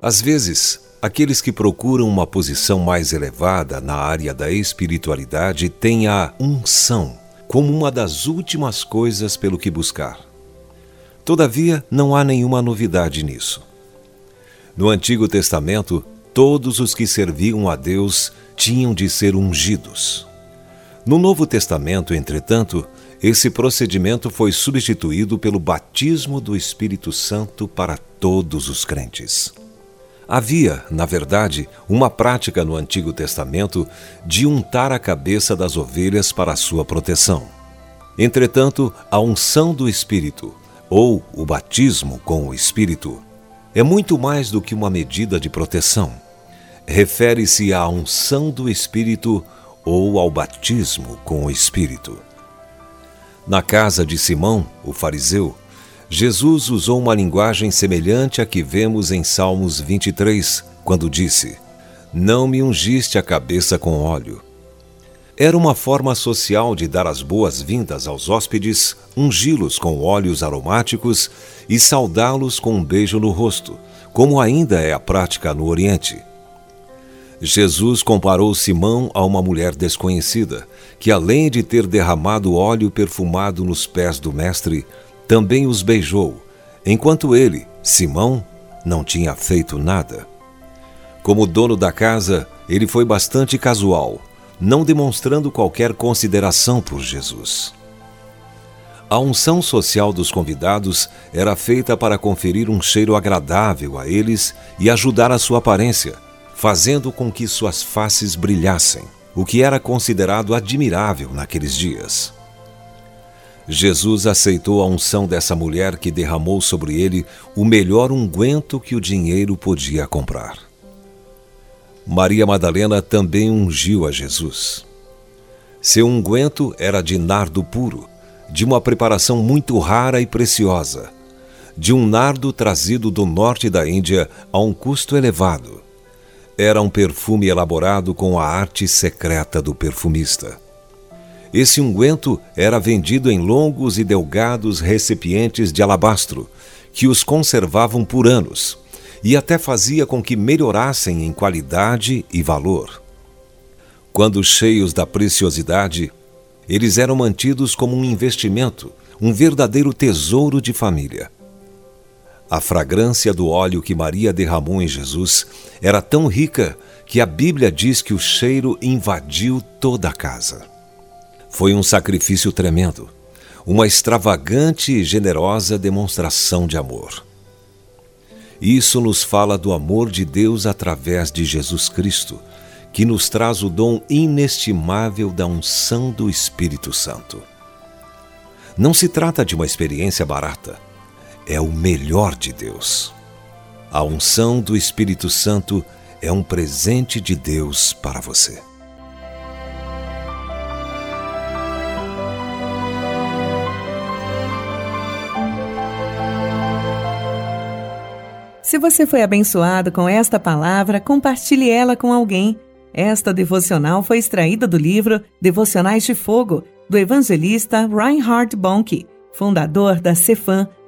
Às vezes, aqueles que procuram uma posição mais elevada na área da espiritualidade têm a unção como uma das últimas coisas pelo que buscar. Todavia, não há nenhuma novidade nisso. No Antigo Testamento, todos os que serviam a Deus tinham de ser ungidos. No Novo Testamento, entretanto, esse procedimento foi substituído pelo batismo do Espírito Santo para todos os crentes. Havia, na verdade, uma prática no Antigo Testamento de untar a cabeça das ovelhas para sua proteção. Entretanto, a unção do Espírito, ou o batismo com o Espírito, é muito mais do que uma medida de proteção. Refere-se à unção do Espírito ou ao batismo com o Espírito. Na casa de Simão, o fariseu, Jesus usou uma linguagem semelhante à que vemos em Salmos 23, quando disse: Não me ungiste a cabeça com óleo era uma forma social de dar as boas-vindas aos hóspedes, ungí-los com óleos aromáticos e saudá-los com um beijo no rosto, como ainda é a prática no Oriente. Jesus comparou Simão a uma mulher desconhecida, que além de ter derramado óleo perfumado nos pés do Mestre, também os beijou, enquanto ele, Simão, não tinha feito nada. Como dono da casa, ele foi bastante casual não demonstrando qualquer consideração por Jesus. A unção social dos convidados era feita para conferir um cheiro agradável a eles e ajudar a sua aparência, fazendo com que suas faces brilhassem, o que era considerado admirável naqueles dias. Jesus aceitou a unção dessa mulher que derramou sobre ele o melhor unguento que o dinheiro podia comprar. Maria Madalena também ungiu a Jesus. Seu unguento era de nardo puro, de uma preparação muito rara e preciosa, de um nardo trazido do norte da Índia a um custo elevado. Era um perfume elaborado com a arte secreta do perfumista. Esse unguento era vendido em longos e delgados recipientes de alabastro, que os conservavam por anos e até fazia com que melhorassem em qualidade e valor. Quando cheios da preciosidade, eles eram mantidos como um investimento, um verdadeiro tesouro de família. A fragrância do óleo que Maria derramou em Jesus era tão rica que a Bíblia diz que o cheiro invadiu toda a casa. Foi um sacrifício tremendo, uma extravagante e generosa demonstração de amor. Isso nos fala do amor de Deus através de Jesus Cristo, que nos traz o dom inestimável da unção do Espírito Santo. Não se trata de uma experiência barata, é o melhor de Deus. A unção do Espírito Santo é um presente de Deus para você. Se você foi abençoado com esta palavra, compartilhe ela com alguém. Esta devocional foi extraída do livro Devocionais de Fogo, do evangelista Reinhard Bonk, fundador da Cefam,